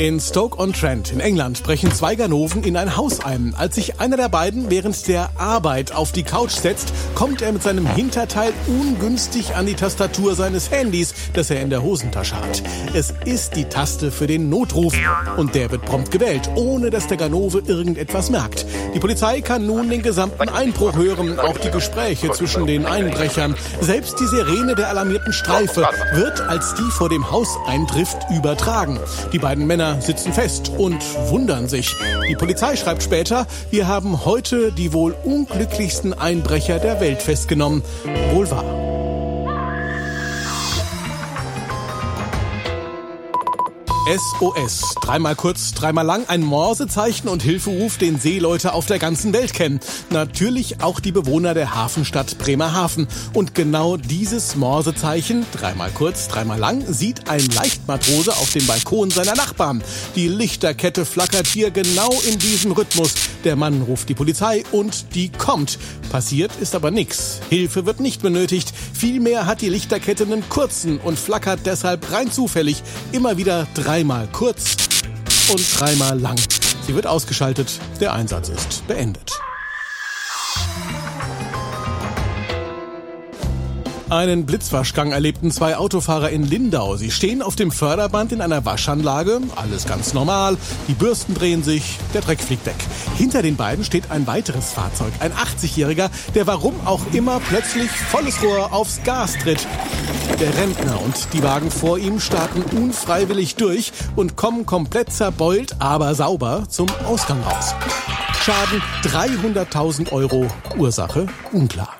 In Stoke-on-Trent in England brechen zwei Ganoven in ein Haus ein. Als sich einer der beiden während der Arbeit auf die Couch setzt, kommt er mit seinem Hinterteil ungünstig an die Tastatur seines Handys, das er in der Hosentasche hat. Es ist die Taste für den Notruf und der wird prompt gewählt, ohne dass der Ganove irgendetwas merkt. Die Polizei kann nun den gesamten Einbruch hören, auch die Gespräche zwischen den Einbrechern. Selbst die Sirene der alarmierten Streife wird, als die vor dem Haus eintrifft, übertragen. Die beiden Männer sitzen fest und wundern sich. Die Polizei schreibt später, wir haben heute die wohl unglücklichsten Einbrecher der Welt festgenommen. Wohl wahr. SOS. Dreimal kurz, dreimal lang, ein Morsezeichen und Hilferuf, den Seeleute auf der ganzen Welt kennen. Natürlich auch die Bewohner der Hafenstadt Bremerhaven. Und genau dieses Morsezeichen, dreimal kurz, dreimal lang, sieht ein Leichtmatrose auf dem Balkon seiner Nachbarn. Die Lichterkette flackert hier genau in diesem Rhythmus. Der Mann ruft die Polizei und die kommt. Passiert ist aber nichts. Hilfe wird nicht benötigt. Vielmehr hat die Lichterkette einen kurzen und flackert deshalb rein zufällig immer wieder drei dreimal kurz und dreimal lang. Sie wird ausgeschaltet, der Einsatz ist beendet. Einen Blitzwaschgang erlebten zwei Autofahrer in Lindau. Sie stehen auf dem Förderband in einer Waschanlage. Alles ganz normal. Die Bürsten drehen sich. Der Dreck fliegt weg. Hinter den beiden steht ein weiteres Fahrzeug. Ein 80-Jähriger, der warum auch immer plötzlich volles Rohr aufs Gas tritt. Der Rentner und die Wagen vor ihm starten unfreiwillig durch und kommen komplett zerbeult, aber sauber zum Ausgang raus. Schaden 300.000 Euro. Ursache unklar.